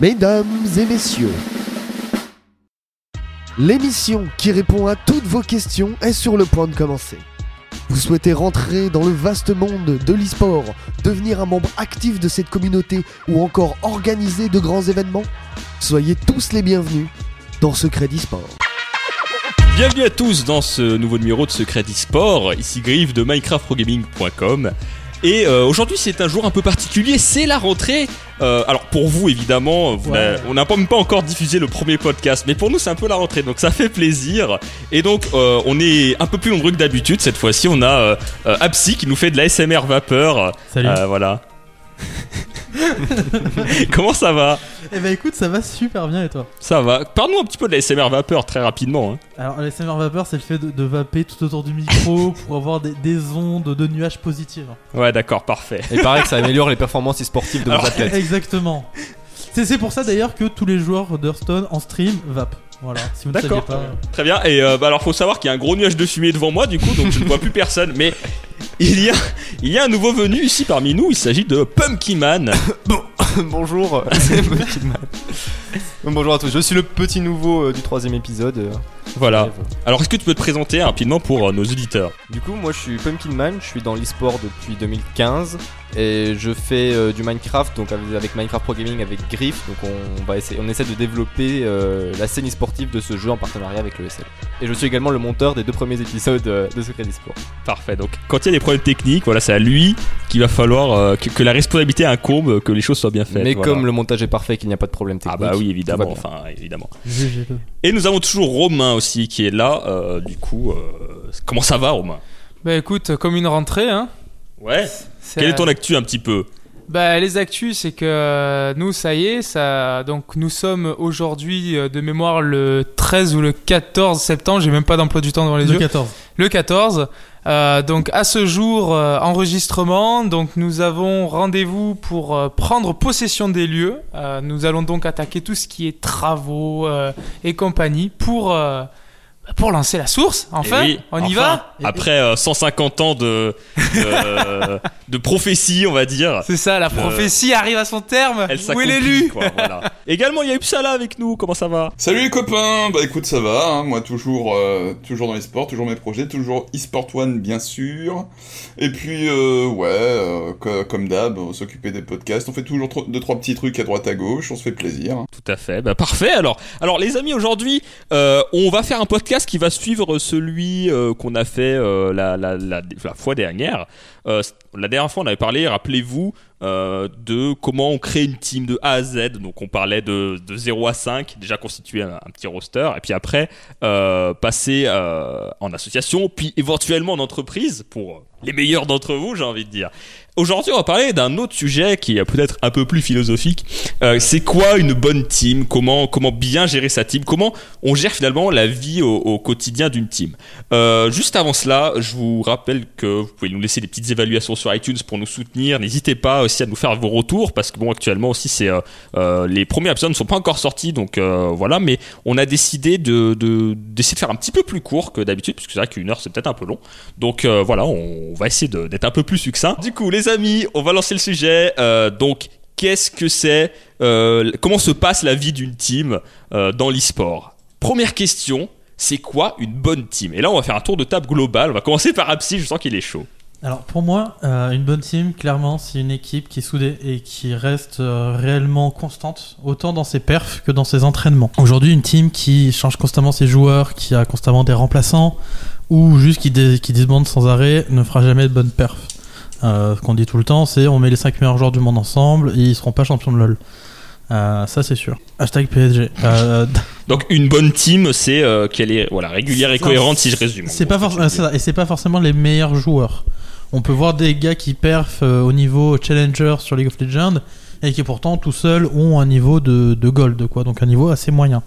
Mesdames et messieurs, l'émission qui répond à toutes vos questions est sur le point de commencer. Vous souhaitez rentrer dans le vaste monde de l'e-sport, devenir un membre actif de cette communauté ou encore organiser de grands événements? Soyez tous les bienvenus dans Secret d'e-sport. Bienvenue à tous dans ce nouveau numéro de Secret d'e-sport, ici Griff de minecraftprogaming.com. Et euh, aujourd'hui c'est un jour un peu particulier, c'est la rentrée. Euh, alors pour vous évidemment, vous Ouais. n'avez- on n'a pas même pas encore diffusé le premier podcast, mais pour nous c'est un peu la rentrée, donc ça fait plaisir. Et donc euh, on est un peu plus nombreux que d'habitude cette fois-ci. On a Apsi qui nous fait de la SMR vapeur. Salut. Voilà. Comment ça va Eh ben écoute, ça va super bien et toi? Ça va. Parle-nous un petit peu de la SMR vapeur très rapidement. hein. Alors, la SMR vapeur, c'est le fait de, de vaper tout autour du micro pour avoir des, des ondes de nuages positives. Ouais d'accord, parfait. Il paraît que ça améliore les performances sportives de nos athlètes. Exactement. C'est c'est pour ça d'ailleurs que tous les joueurs d'Hearthstone en stream vapent. Voilà, si vous ne saviez D'accord. pas. Très bien. Et euh, bah alors faut savoir qu'il y a un gros nuage de fumée devant moi du coup, donc je ne vois plus personne. Mais il y a, il y a un nouveau venu ici parmi nous. Il s'agit de Pumpkin Man. Bonjour, c'est Petit Bonjour à tous, je suis le petit nouveau euh, du troisième épisode. euh. Voilà. Alors est-ce que tu peux te présenter rapidement pour euh, nos auditeurs? Du coup, moi je suis Pumpkin Man, je suis dans l'e-sport depuis 2015 et je fais euh, du Minecraft, donc avec, avec Minecraft Pro Gaming avec Griff. Donc on, va essayer, on essaie de développer euh, la scène e-sportive de ce jeu en partenariat avec le SL. Et je suis également le monteur des deux premiers épisodes euh, de Secret d'e-sport. Parfait. Donc quand il y a des problèmes techniques, voilà, c'est à lui qu'il va falloir euh, que, que la responsabilité incombe, que les choses soient bien faites. Mais voilà. comme le montage est parfait, qu'il n'y a pas de problème ah technique. bah oui tout évidemment. va bien. Enfin évidemment. GG2. Et nous avons toujours Romain aussi qui est là. euh, du coup, euh, comment ça va Romain? Bah écoute, comme une rentrée, hein. Ouais. c'est- Quel est ton actu un petit peu? Bah les actus, c'est que euh, nous, ça y est, ça. Donc nous sommes aujourd'hui de mémoire le 13 ou le 14 septembre. J'ai même pas d'emploi du temps devant les Le yeux. 14. Le 14. Euh, donc à ce jour, euh, enregistrement. Donc nous avons rendez-vous pour euh, prendre possession des lieux. Euh, nous allons donc attaquer tout ce qui est travaux euh, et compagnie pour pour lancer la source. Enfin, oui, on y va. Après euh, 150 ans de, de, de prophétie, on va dire. C'est ça, la Le- prophétie arrive à son terme. Elle Où est s'accomplit, l'élu voilà. Également, il y a Upsala avec nous. Comment ça va? Salut les copains, bah écoute ça va, hein. moi toujours euh, toujours dans les sports, toujours mes projets, toujours eSport One bien sûr, et puis euh, ouais, euh, co- comme d'hab, on s'occuper des podcasts, on fait toujours tro- deux trois petits trucs à droite à gauche, on se fait plaisir. Tout à fait. Bah, parfait. Alors, alors les amis, aujourd'hui, euh, on va faire un podcast qui va suivre celui euh, qu'on a fait euh, la, la, la, la fois dernière. Euh, la dernière fois, on avait parlé, rappelez-vous, de comment on crée une team de A à Z. Donc, on parlait de, de 0 à 5, déjà constituer un, petit roster, et puis après, passer en association, puis éventuellement en entreprise pour les meilleurs d'entre vous, j'ai envie de dire. Aujourd'hui, on va parler d'un autre sujet qui est peut-être un peu plus philosophique. Euh, c'est quoi une bonne team? Comment comment bien gérer sa team? Comment on gère finalement la vie au, quotidien d'une team? Euh, Juste avant cela, je vous rappelle que vous pouvez nous laisser des petites évaluations sur iTunes pour nous soutenir. N'hésitez pas aussi à nous faire vos retours parce que bon, actuellement aussi, c'est euh, les premiers épisodes ne sont pas encore sortis, donc voilà. Mais on a décidé de de- d'essayer de faire un petit peu plus court que d'habitude, parce que c'est vrai qu'une heure c'est peut-être un peu long. Donc voilà, on va essayer d'être un peu plus succinct. Du coup, les amis, on va lancer le sujet. Euh, donc, qu'est-ce que c'est euh, Comment se passe la vie d'une team euh, dans l'e-sport? Première question. C'est quoi une bonne team? Et là, on va faire un tour de table global. On va commencer par Apsi. Je sens qu'il est chaud. Alors pour moi, une bonne team, clairement, c'est une équipe qui est soudée et qui reste réellement constante, autant dans ses perfs que dans ses entraînements. Aujourd'hui, une team qui change constamment ses joueurs, qui a constamment des remplaçants, ou juste qui, dé- sans arrêt, ne fera jamais de bonne perf. Euh, ce qu'on dit tout le temps, c'est on met les 5 meilleurs joueurs du monde ensemble et ils seront pas champions de LoL. Euh, ça c'est sûr. Hashtag PSG. Euh, Donc, une bonne team, c'est euh, qu'elle est voilà, régulière et cohérente, si je résume. C'est pas forcément et c'est pas forcément les meilleurs joueurs. On peut voir des gars qui perfent au niveau challenger sur League of Legends et qui pourtant tout seuls ont un niveau de, de gold quoi, donc un niveau assez moyen.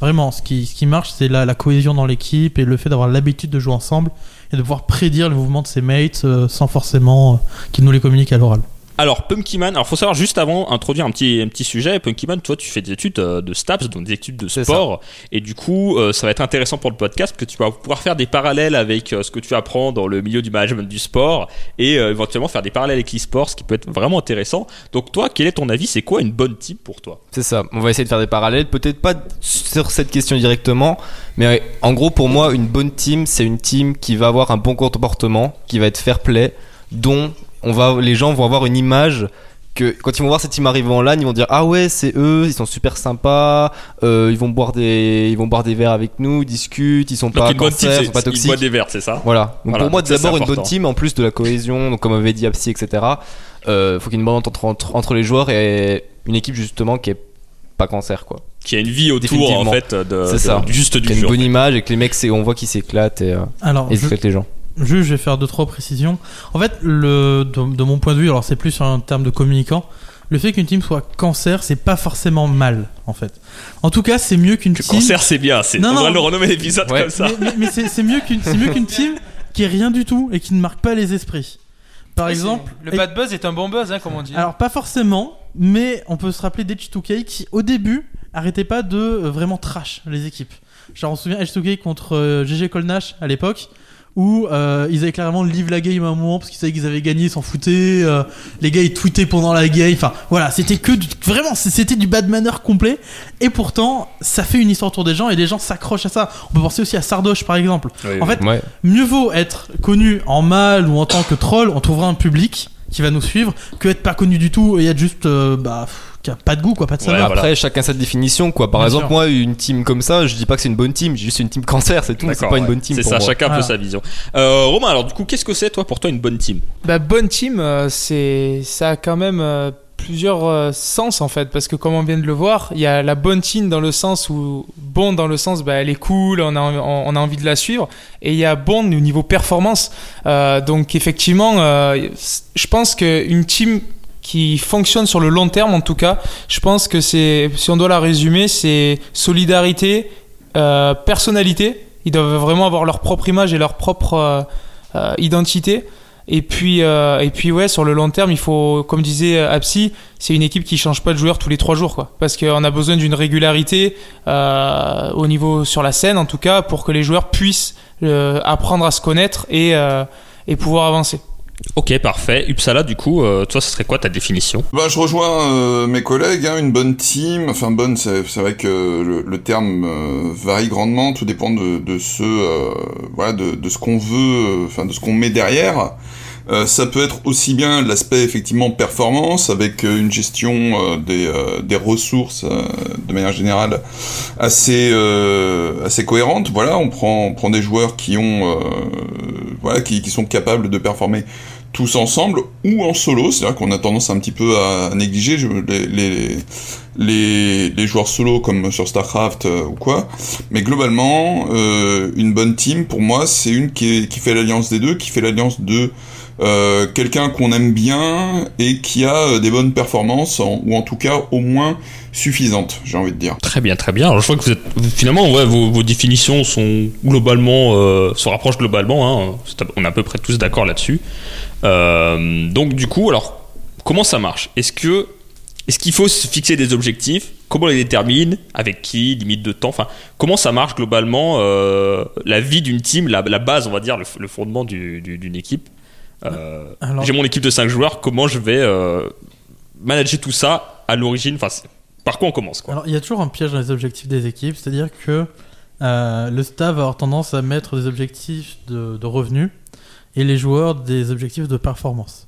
Vraiment, ce qui, ce qui marche, c'est la, la cohésion dans l'équipe et le fait d'avoir l'habitude de jouer ensemble et de pouvoir prédire le mouvement de ses mates euh, sans forcément euh, qu'ils nous les communiquent à l'oral. Alors, Pumpkinman, alors faut savoir juste avant introduire un petit, un petit sujet. Pumpkinman, toi, tu fais des études euh, de STAPS, donc des études de sport. Et du coup, euh, ça va être intéressant pour le podcast parce que tu vas pouvoir faire des parallèles avec euh, ce que tu apprends dans le milieu du management du sport et euh, éventuellement faire des parallèles avec l'e-sport, ce qui peut être vraiment intéressant. Donc, toi, quel est ton avis? C'est quoi une bonne team pour toi? C'est ça. On va essayer de faire des parallèles, peut-être pas sur cette question directement, mais en gros pour moi une bonne team, c'est une team qui va avoir un bon comportement, qui va être fair play, dont on va, les gens vont avoir une image que quand ils vont voir cette team arriver en LAN, ils vont dire ah ouais c'est eux, ils sont super sympas, euh, ils vont boire des, ils vont boire des verres avec nous, ils discutent, ils sont Donc, pas une bonne team, cancer, ils c'est sont pas ils toxiques. boivent des verres, c'est ça Voilà. Donc Voilà, pour moi, d'abord une bonne team, en plus de la cohésion, donc comme avait dit Apsi, etc. Euh, faut qu'il y ait une bonne entente entre, entre les joueurs et une équipe justement qui est pas cancer quoi. Qui a une vie autour, en fait, de, C'est de- ça. du juste Qui du a une bonne image et que les mecs, on voit qu'ils s'éclatent et, euh, Alors, et ils je- les gens. Juste, je vais faire deux trois précisions. En fait, le, de, de mon point de vue, alors c'est plus en termes de communicant, le fait qu'une team soit cancer, c'est pas forcément mal, en fait. En tout cas, c'est mieux qu'une team. cancer, c'est bien. c'est- Non, on non. va le renommer l'épisode Ouais. comme ça. Mais, mais- mais c'est c'est mieux qu'une c'est mieux qu'une team qui est rien du tout et qui ne marque pas les esprits. Par exemple, c'est- le bad buzz est un bon buzz, hein, comme on dit. alors pas forcément, mais on peut se rappeler d'H2K qui, au début, arrêtait pas de euh, vraiment trash les équipes. Genre, on se souvient H2K contre euh, GG Colnash à l'époque, où euh, ils avaient clairement live la game à un moment parce qu'ils savaient qu'ils avaient gagné, ils s'en foutaient. euh, les gars ils tweetaient pendant la game. Enfin voilà, c'était que du- vraiment c'était du bad manner complet. Et pourtant, ça fait une histoire autour des gens et les gens s'accrochent à ça. On peut penser aussi à Sardoche par exemple. En fait, Ouais. mieux vaut être connu en mal ou en tant que troll, on trouvera un public qui va nous suivre, que être pas connu du tout et être juste euh, bah qui a pas de goût quoi, pas de Ouais, saveur. voilà. Après, chacun sa définition, quoi. Par Bien exemple, sûr. moi, une team comme ça, je dis pas que c'est une bonne team, j'ai juste une team cancer, c'est tout, mais c'est pas une bonne team C'est ça, moi. chacun un peu Voilà. sa vision. Euh, Romain, alors du coup, qu'est-ce que c'est toi pour toi une bonne team? Bah, bonne team, euh, c'est ça a quand même euh, plusieurs euh, sens en fait, parce que comme on vient de le voir, il y a la bonne team dans le sens où bon dans le sens bah elle est cool, on a on, on a envie de la suivre, et il y a bon au niveau performance. Euh, donc effectivement, euh, je pense que une team qui fonctionne sur le long terme en tout cas, je pense que c'est si on doit la résumer, c'est solidarité, euh, personnalité. Ils doivent vraiment avoir leur propre image et leur propre euh, euh, identité. Et puis, et puis ouais, sur le long terme, il faut, comme disait Apsi, c'est une équipe qui change pas de joueur tous les trois jours, quoi. Parce qu'on a besoin d'une régularité au niveau sur la scène, en tout cas, pour que les joueurs puissent apprendre à se connaître et, et pouvoir avancer. Ok, parfait. Uppsala, du coup, euh, toi, ce serait quoi ta définition? Bah, je rejoins euh, mes collègues, hein, une bonne team, enfin bonne, c'est vrai que le, le terme euh, varie grandement, tout dépend de, de ce, euh, voilà, de, de ce qu'on veut, euh, enfin de ce qu'on met derrière. Euh, ça peut être aussi bien l'aspect effectivement performance avec euh, une gestion euh, des, euh, des ressources euh, de manière générale assez assez cohérente. Voilà, on prend on prend des joueurs qui ont voilà qui, qui sont capables de performer tous ensemble ou en solo. C'est-à-dire qu'on a tendance un petit peu à négliger les, les, les, les joueurs solo comme sur StarCraft euh, ou quoi. Mais globalement, euh, une bonne team, pour moi, c'est une qui, qui fait l'alliance des deux, qui fait l'alliance de euh, quelqu'un qu'on aime bien et qui a euh, des bonnes performances, ou en tout cas au moins suffisantes, j'ai envie de dire. Très bien, très bien. Alors, je vois que vous êtes finalement, ouais, vos, définitions sont globalement, euh, se rapprochent globalement. Hein. On est à peu près tous d'accord là-dessus. Donc, du coup, alors, comment ça marche? Est-ce que, est-ce qu'il faut se fixer des objectifs? Comment on les détermine? Avec qui? Limite de temps? Enfin, comment ça marche globalement La vie d'une team, la, base, on va dire, le, fondement du- du- d'une équipe? Euh, Alors- J'ai mon équipe de 5 joueurs. Comment je vais euh, manager tout ça à l'origine Enfin, par quoi on commence quoi Alors, il y a toujours un piège dans les objectifs des équipes, c'est-à-dire que euh, le staff va avoir tendance à mettre des objectifs de, de revenus et les joueurs des objectifs de performance.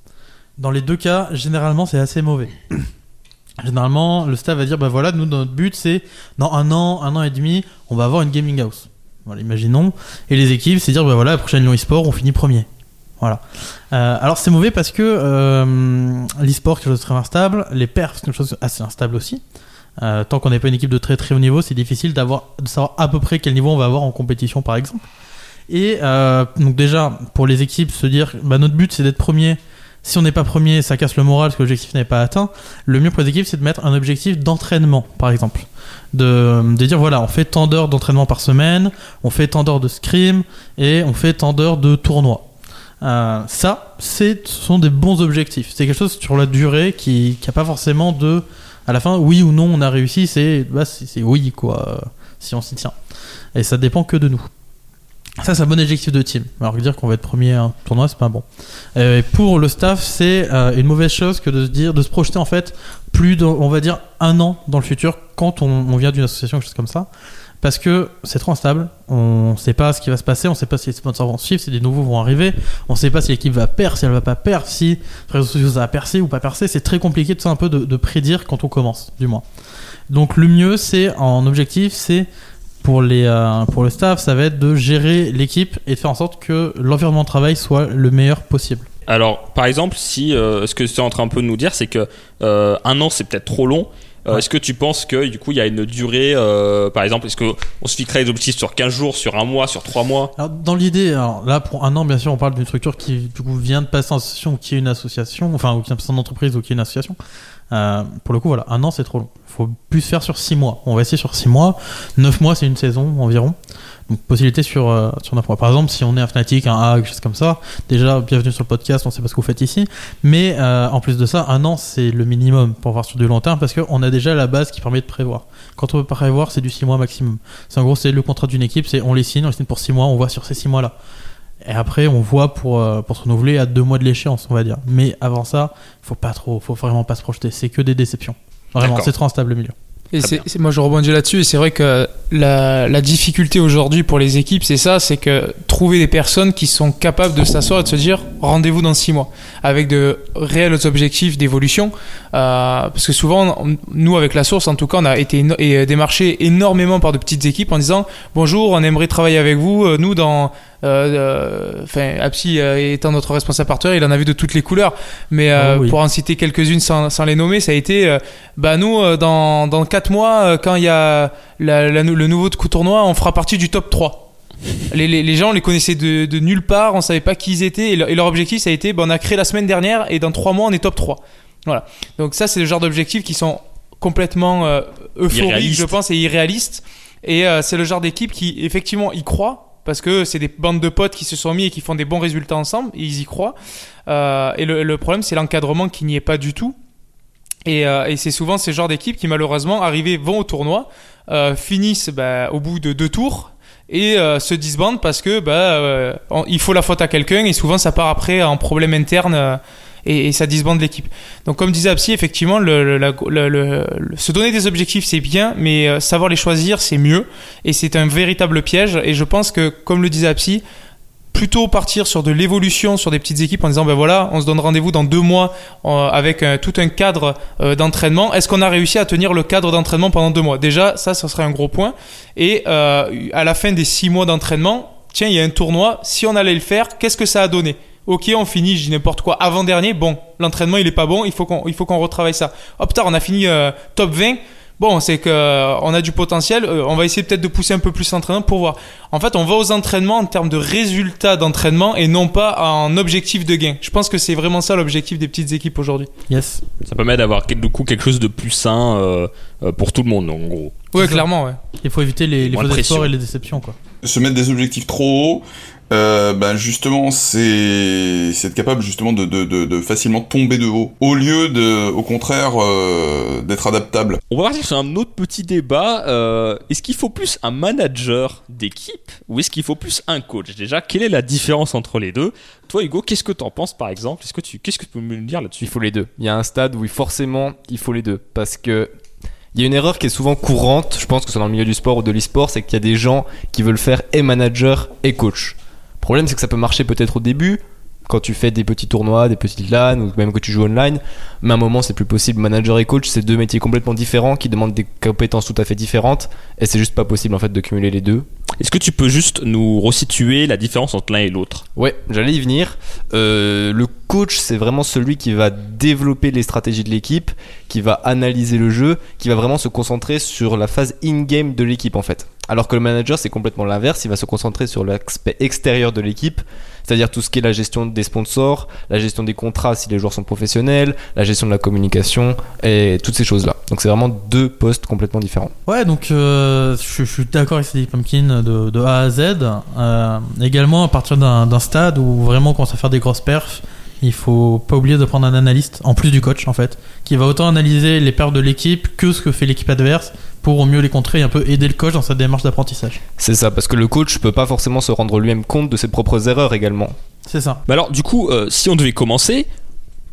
Dans les deux cas, généralement, c'est assez mauvais. Généralement, le staff va dire bah voilà, nous, notre but, c'est dans un an, un an et demi, on va avoir une gaming house. Voilà, imaginons. Et les équipes, c'est dire bah voilà, la prochaine Lyon eSport, on finit premier. Voilà. Euh, alors c'est mauvais parce que euh, l'e-sport, quelque chose de très instable, les perfs, quelque chose assez instable aussi. Euh, tant qu'on n'est pas une équipe de très très haut niveau, c'est difficile de savoir à peu près quel niveau on va avoir en compétition par exemple. Et euh, donc déjà, pour les équipes, se dire, bah, notre but c'est d'être premier. Si on n'est pas premier, ça casse le moral parce que l'objectif n'est pas atteint. Le mieux pour les équipes, c'est de mettre un objectif d'entraînement, par exemple. De, de dire, voilà, on fait tant d'heures d'entraînement par semaine, on fait tant d'heures de scrim et on fait tant d'heures de tournoi. Euh, ça, ce sont des bons objectifs. C'est quelque chose sur la durée qui n'a pas forcément de. À la fin, oui ou non, on a réussi, c'est bah, oui, quoi, euh, si on s'y tient. Et ça dépend que de nous. Ça, c'est un bon objectif de team. Alors, dire qu'on va être premier à un tournoi, c'est pas bon. Euh, pour le staff, c'est une mauvaise chose que de se dire, de se projeter en fait plus, de, on va dire, un an dans le futur quand on, on vient d'une association, quelque chose comme ça. Parce que c'est trop instable, on sait pas ce qui va se passer, on sait pas si les sponsors vont suivre, si des nouveaux vont arriver, on sait pas si l'équipe va perdre, si elle va pas perdre, si les réseaux sociaux va percer ou pas percer. C'est très compliqué tout ça un peu de, de prédire quand on commence, du moins. Donc le mieux, c'est en objectif, c'est pour, les, euh, pour le staff, ça va être de gérer l'équipe et de faire en sorte que l'environnement de travail soit le meilleur possible. Alors, par exemple, si euh, ce que tu es en train de nous dire, c'est que euh, un an c'est peut-être trop long. Euh. Est-ce que tu penses que du coup il y a une durée, euh, par exemple, est-ce qu'on se fixerait des objectifs sur 15 jours, sur un mois, sur 3 mois? Dans l'idée, là, pour un an, bien sûr, on parle d'une structure qui, du coup, vient de passer en association ou qui est une association, enfin, ou qui est en entreprise ou qui est une association. Euh, pour le coup, voilà, un an, c'est trop long. Il faut plus faire sur six mois. On va essayer sur six mois. Neuf mois, c'est une saison environ. Possibilité sur, euh, sur neuf mois. Par exemple, si on est un Fnatic, un A, quelque chose comme ça, déjà, bienvenue sur le podcast, on sait pas ce que vous faites ici. Mais euh, en plus de ça, un an, c'est le minimum pour voir sur du long terme parce qu'on a déjà la base qui permet de prévoir. Quand on veut prévoir, c'est du six mois maximum. C'est en gros, c'est le contrat d'une équipe, c'est on les signe, on les signe pour six mois, on voit sur ces six mois-là. Et après, on voit pour, euh, pour se renouveler à deux mois de l'échéance, on va dire. Mais avant ça, faut pas trop, faut vraiment pas se projeter. C'est que des déceptions. Vraiment, c'est trop instable le milieu. Et c'est, moi je rebondis là-dessus et c'est vrai que la, la difficulté aujourd'hui pour les équipes c'est ça, c'est que trouver des personnes qui sont capables de s'asseoir et de se dire rendez-vous dans six mois avec de réels objectifs d'évolution euh, parce que souvent on- nous avec la source en tout cas on a été et, euh, démarché énormément par de petites équipes en disant bonjour on aimerait travailler avec vous Euh, nous dans enfin Apsi euh, étant notre responsable partenaire il en a vu de toutes les couleurs. Mais euh, Oh oui. pour en citer quelques-unes sans, sans les nommer ça a été euh, bah nous euh, dans dans quatre mois euh, quand il y a la- la- le nouveau tournoi on fera partie du top 3 les, les, les gens on les connaissaient de, de nulle part on savait pas qui ils étaient et, leur- et leur objectif ça a été bah, on a créé la semaine dernière et dans trois mois on est top 3 voilà. Donc ça c'est le genre d'objectifs qui sont complètement euh, euphoriques je pense et irréalistes. Et euh, c'est le genre d'équipe qui effectivement y croit parce que c'est des bandes de potes qui se sont mis et qui font des bons résultats ensemble et ils y croient. Euh, et le, problème c'est l'encadrement qui n'y est pas du tout. Et, euh, et c'est souvent ces genres d'équipes qui malheureusement arrivés vont au tournoi euh, finissent bah, au bout de deux tours et se disbandent parce que bah, il faut la faute à quelqu'un et souvent ça part après en problème interne et, ça disbande l'équipe. Donc comme disait Apsi, effectivement, se donner des objectifs c'est bien, mais euh, savoir les choisir c'est mieux. Et c'est un véritable piège. Et je pense que comme le disait Apsi, plutôt partir sur de l'évolution sur des petites équipes en disant ben voilà on se donne rendez-vous dans deux mois avec euh, tout un cadre euh, d'entraînement. Est-ce qu'on a réussi à tenir le cadre d'entraînement pendant deux mois? Déjà ça ça serait un gros point. Et à la fin des six mois d'entraînement tiens il y a un tournoi. Si on allait le faire qu'est-ce que ça a donné? Ok, on finit, je dis n'importe quoi. Avant dernier, bon, l'entraînement il est pas bon, il faut qu'on, il faut qu'on retravaille ça. Hop, tard, on a fini euh, top 20. Bon, c'est que euh, on a du potentiel. euh, on va essayer peut-être de pousser un peu plus l'entraînement pour voir. En fait, on va aux entraînements en termes de résultats d'entraînement et non pas en objectif de gain. Je pense que c'est vraiment ça l'objectif des petites équipes aujourd'hui. Yes. Ça permet d'avoir du coup quelque chose de plus sain euh, pour tout le monde, en gros. Ouais, clairement, ouais. Il faut éviter les, les faux espoirs et les déceptions, quoi. se mettre des objectifs trop hauts, euh, ben justement, c'est c'est être capable justement de, de, de, de facilement tomber de haut, au lieu de, au contraire, euh, d'être adaptable. On va partir sur un autre petit débat. euh, est-ce qu'il faut plus un manager d'équipe ou est-ce qu'il faut plus un coach? Déjà, quelle est la différence entre les deux? Toi, Hugo, qu'est-ce que t'en penses par exemple? Est-ce que tu, qu'est-ce que tu peux me dire là-dessus? Il faut les deux. Il y a un stade où forcément il faut les deux parce que il y a une erreur qui est souvent courante, je pense que c'est dans le milieu du sport ou de l'e-sport, c'est qu'il y a des gens qui veulent faire et manager et coach. Le problème c'est que ça peut marcher peut-être au début quand tu fais des petits tournois, des petites LAN ou même que tu joues online, mais à un moment c'est plus possible. Manager et coach, c'est deux métiers complètement différents qui demandent des compétences tout à fait différentes et c'est juste pas possible en fait de cumuler les deux. Est-ce que tu peux juste nous resituer la différence entre l'un et l'autre? Ouais, j'allais y venir. Euh, le coach, c'est vraiment celui qui va développer les stratégies de l'équipe, qui va analyser le jeu, qui va vraiment se concentrer sur la phase in-game de l'équipe en fait. Alors que le manager, c'est complètement l'inverse, il va se concentrer sur l'aspect extérieur de l'équipe, c'est-à-dire tout ce qui est la gestion des sponsors, la gestion des contrats si les joueurs sont professionnels, la gestion de la communication et toutes ces choses-là. Donc c'est vraiment deux postes complètement différents. Ouais, donc euh, je, suis d'accord avec Cédric Pumpkin de, A à Z. Euh, également, à partir d'un stade où vraiment on commence à faire des grosses perfs, il faut pas oublier de prendre un analyste, en plus du coach en fait, qui va autant analyser les perfs de l'équipe que ce que fait l'équipe adverse pour au mieux les contrer et un peu aider le coach dans sa démarche d'apprentissage. C'est ça, parce que le coach peut pas forcément se rendre lui-même compte de ses propres erreurs également. C'est ça. Mais alors, du coup, euh, si on devait commencer,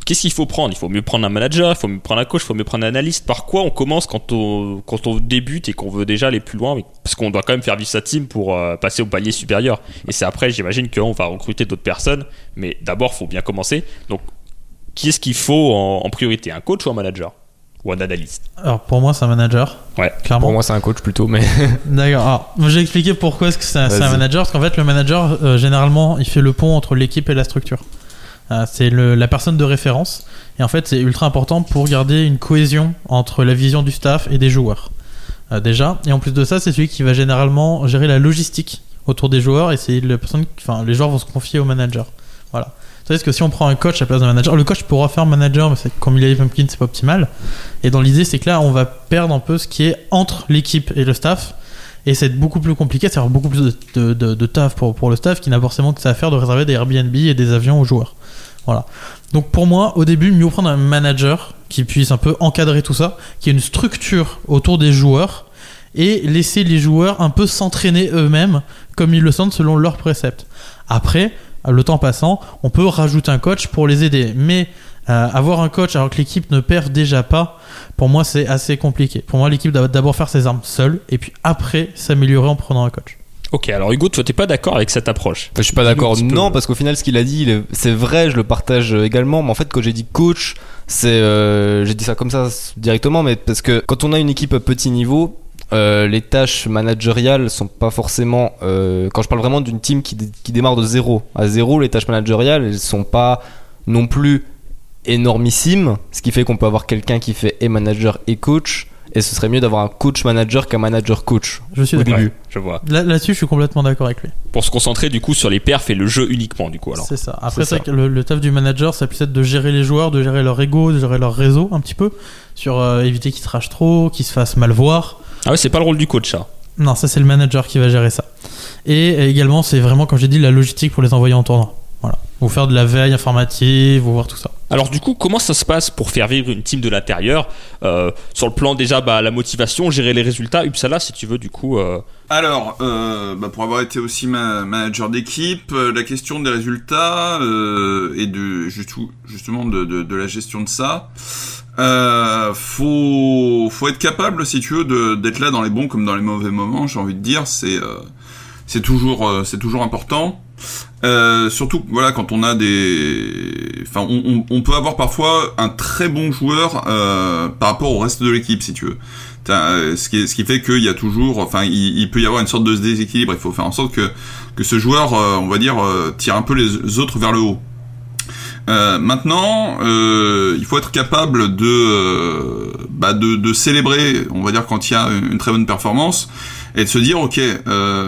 qu'est-ce qu'il faut prendre? Il faut mieux prendre un manager, il faut mieux prendre un coach, il faut mieux prendre un analyste. Par quoi on commence quand on, quand on débute et qu'on veut déjà aller plus loin? Parce qu'on doit quand même faire vivre sa team pour euh, passer au palier supérieur. Et c'est après, j'imagine qu'on va recruter d'autres personnes. Mais d'abord, il faut bien commencer. Donc, qui est-ce qu'il faut en, en priorité? Un coach ou un manager? Ou un analyste Alors pour moi, c'est un manager. Ouais. Clairement. Pour moi, c'est un coach plutôt, mais D'accord. Alors, j'ai expliqué pourquoi est-ce que c'est un, c'est un Vas-y. manager. Parce qu'en fait, le manager, euh, généralement, il fait le pont entre l'équipe et la structure. Euh, c'est le- la personne de référence. Et en fait, c'est ultra important pour garder une cohésion entre la vision du staff et des joueurs. Euh, déjà. Et en plus de ça, c'est celui qui va généralement gérer la logistique autour des joueurs. Et c'est la personne, enfin, les joueurs vont se confier au manager. Voilà. Savez que si on prend un coach à la place d'un manager, le coach pourra faire manager, mais comme il a dit Pumpkin, c'est pas optimal. Et dans l'idée, c'est que là, on va perdre un peu ce qui est entre l'équipe et le staff. Et c'est beaucoup plus compliqué, c'est beaucoup plus de- de taf pour, pour le staff qui n'a forcément que ça à faire de réserver des Airbnb et des avions aux joueurs. Voilà. Donc pour moi, au début, mieux prendre un manager qui puisse un peu encadrer tout ça, qui ait une structure autour des joueurs et laisser les joueurs un peu s'entraîner eux-mêmes comme ils le sentent selon leurs préceptes. Après, le temps passant, on peut rajouter un coach pour les aider. Mais euh, avoir un coach alors que l'équipe ne perd déjà pas, pour moi c'est assez compliqué. Pour moi, l'équipe doit d'abord faire ses armes seule et puis après s'améliorer en prenant un coach. Ok, alors Hugo, toi, t'es pas d'accord avec cette approche? Je suis pas d'accord. Non, parce qu'au final, ce qu'il a dit, c'est vrai, je le partage euh, également. Mais en fait, quand j'ai dit coach, c'est, euh, j'ai dit ça comme ça directement, mais parce que quand on a une équipe à petit niveau, euh, les tâches managériales sont pas forcément. euh, quand je parle vraiment d'une team qui, dé- qui démarre de zéro, à zéro, les tâches managériales, elles sont pas non plus énormissimes. Ce qui fait qu'on peut avoir quelqu'un qui fait et manager et coach. Et ce serait mieux d'avoir un coach manager qu'un manager coach. Je suis Au d'accord. début. Je vois. Là- Là-dessus, je suis complètement d'accord avec lui. Pour se concentrer du coup sur les perfs et le jeu uniquement, du coup, alors. C'est ça. Après, vrai que le, le taf du manager, ça peut être de gérer les joueurs, de gérer leur ego, de gérer leur réseau un petit peu, sur euh, éviter qu'ils se rachent trop, qu'ils se fassent mal voir. Ah ouais, c'est pas le rôle du coach, ça. Non, ça c'est le manager qui va gérer ça. Et également, c'est vraiment, comme j'ai dit, la logistique pour les envoyer en tournoi. Voilà. Vous faire de la veille informative, vous voir tout ça. Alors du coup, comment ça se passe pour faire vivre une team de l'intérieur Euh, Sur le plan déjà, bah, la motivation, gérer les résultats? Uppsala, si tu veux, du coup. euh, Alors, euh, bah, pour avoir été aussi ma- manager d'équipe, euh, la question des résultats euh, et de justement de, de, de la gestion de ça, euh, faut faut être capable, si tu veux, d'être là dans les bons comme dans les mauvais moments. J'ai envie de dire, c'est euh, c'est toujours euh, c'est toujours important. Euh, surtout voilà quand on a des enfin on, peut avoir parfois un très bon joueur euh, par rapport au reste de l'équipe si tu veux ce qui, ce qui fait qu'il y a toujours, enfin, il, il peut y avoir une sorte de déséquilibre. Il faut faire en sorte que que ce joueur, on va dire, tire un peu les autres vers le haut. Euh, maintenant, euh, il faut être capable de, euh, bah de, de célébrer, on va dire, quand il y a une, très bonne performance, et de se dire, ok, euh,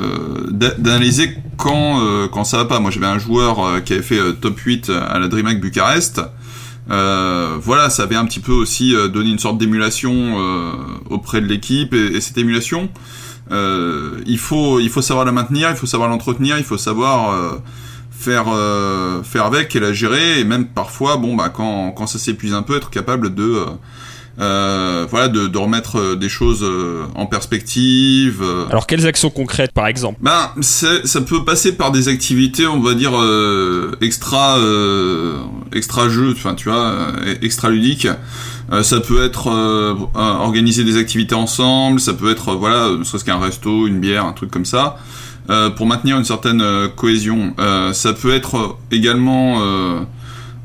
d'a- d'analyser quand quand ça va pas. Moi, j'avais un joueur qui avait fait top 8 à la DreamHack Bucarest. Voilà, ça avait un petit peu aussi donné une sorte d'émulation auprès de l'équipe et, et cette émulation, il faut il faut savoir la maintenir, il faut savoir l'entretenir, il faut savoir faire euh, faire avec et la gérer et même parfois bon bah quand quand ça s'épuise un peu être capable de euh, euh, voilà de, de remettre euh, des choses euh, en perspective. Alors quelles actions concrètes, par exemple? Ben, ça peut passer par des activités, on va dire euh, extra, euh, extra jeu, enfin tu vois, extra ludique. Euh, ça peut être organiser des activités ensemble, ça peut être voilà, ne serait-ce qu'un resto, une bière, un truc comme ça, euh, pour maintenir une certaine euh, cohésion. Euh, ça peut être également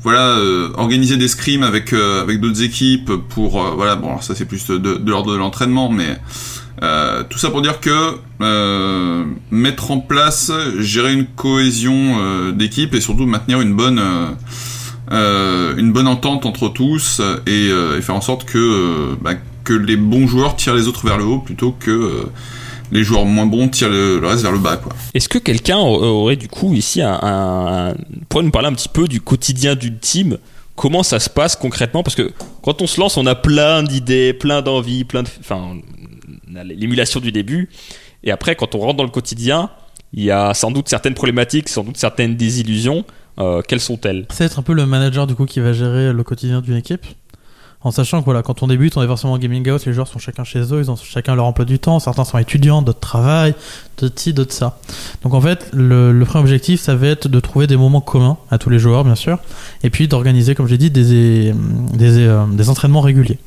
voilà, organiser des scrims avec avec d'autres équipes pour voilà, bon alors ça c'est plus de, l'ordre de l'entraînement, mais tout ça pour dire que mettre en place, gérer une cohésion d'équipe et surtout maintenir une bonne une bonne entente entre tous et, faire en sorte que bah, que les bons joueurs tirent les autres vers le haut plutôt que les joueurs moins bons tirent le, le reste vers le bas, quoi. Est-ce que quelqu'un aurait du coup ici un, un, un- pourrait nous parler un petit peu du quotidien d'une team? Comment ça se passe concrètement? Parce que quand on se lance, on a plein d'idées, plein d'envies, plein de, enfin, on a l'émulation du début. Et après, quand on rentre dans le quotidien, il y a sans doute certaines problématiques, sans doute certaines désillusions. Euh, quelles sont-elles? C'est être un peu le manager du coup qui va gérer le quotidien d'une équipe. En sachant que voilà, quand on débute, on est forcément en gaming house, les joueurs sont chacun chez eux, ils ont chacun leur emploi du temps, certains sont étudiants, d'autres travaillent, d'autres ci, d'autres ça. Donc en fait, le, premier objectif, ça va être de trouver des moments communs à tous les joueurs, bien sûr, et puis d'organiser, comme j'ai dit, des, des, euh, entraînements réguliers.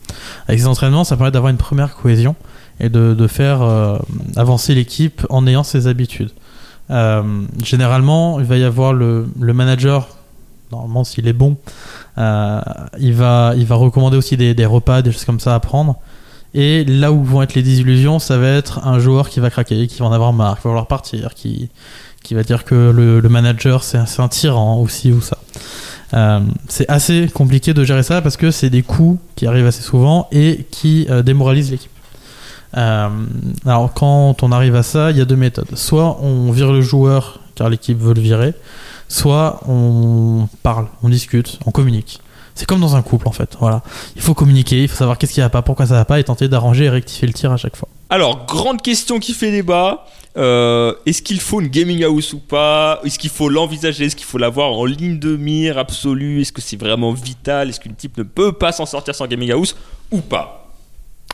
Avec ces entraînements, ça permet d'avoir une première cohésion et de, de faire euh, avancer l'équipe en ayant ses habitudes. Euh, généralement, il va y avoir le, le manager, normalement s'il est bon, euh, il, va, il va recommander aussi des, des repas, des choses comme ça à prendre. Et là où vont être les désillusions, ça va être un joueur qui va craquer, qui va en avoir marre, qui va vouloir partir, qui, qui va dire que le, manager c'est un, un tyran aussi ou ça. Euh, c'est assez compliqué de gérer ça parce que c'est des coups qui arrivent assez souvent et qui euh, démoralisent l'équipe. Euh, alors quand on arrive à ça, il y a deux méthodes. Soit on vire le joueur car l'équipe veut le virer, soit on parle, on discute, on communique. C'est comme dans un couple en fait. Voilà, il faut communiquer, il faut savoir qu'est-ce qui va pas, pourquoi ça va pas, et tenter d'arranger et rectifier le tir à chaque fois. Alors, grande question qui fait débat. Euh, Est-ce qu'il faut une gaming house ou pas? Est-ce qu'il faut l'envisager? Est-ce qu'il faut l'avoir en ligne de mire absolue? Est-ce que c'est vraiment vital? Est-ce qu'une type ne peut pas s'en sortir sans gaming house ou pas?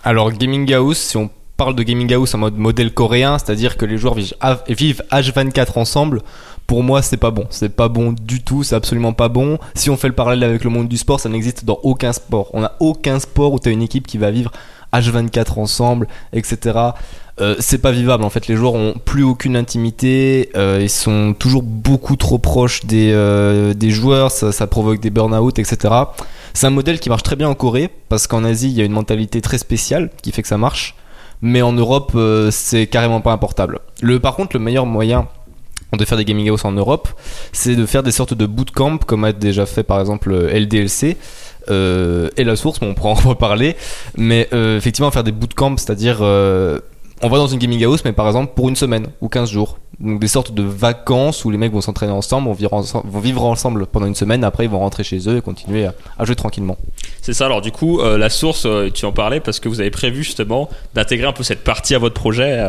Alors, Gaming House, si on parle de Gaming House en mode modèle coréen, c'est-à-dire que les joueurs vivent vivent H24 ensemble, pour moi, c'est pas bon. C'est pas bon du tout, c'est absolument pas bon. Si on fait le parallèle avec le monde du sport, ça n'existe dans aucun sport. On a aucun sport où tu as une équipe qui va vivre H24 ensemble, etc. Euh, c'est pas vivable en fait. Les joueurs ont plus aucune intimité, euh, ils sont toujours beaucoup trop proches des, euh, des joueurs, ça, provoque des burn-out, etc. C'est un modèle qui marche très bien en Corée parce qu'en Asie il y a une mentalité très spéciale qui fait que ça marche, mais en Europe c'est carrément pas importable. Le, par contre, le meilleur moyen de faire des gaming house en Europe, c'est de faire des sortes de bootcamp comme a déjà fait par exemple LDLC. Euh, et la source, bon, on pourra en reparler, mais euh, effectivement faire des bootcamps, c'est-à-dire euh, on va dans une gaming house, mais par exemple pour une semaine ou 15 jours. Donc des sortes de vacances où les mecs vont s'entraîner ensemble, vont vivre, ensemble, vivre ensemble pendant une semaine, après ils vont rentrer chez eux et continuer à, à jouer tranquillement. C'est ça, alors du coup, euh, la source, euh, tu en parlais parce que vous avez prévu justement d'intégrer un peu cette partie à votre projet.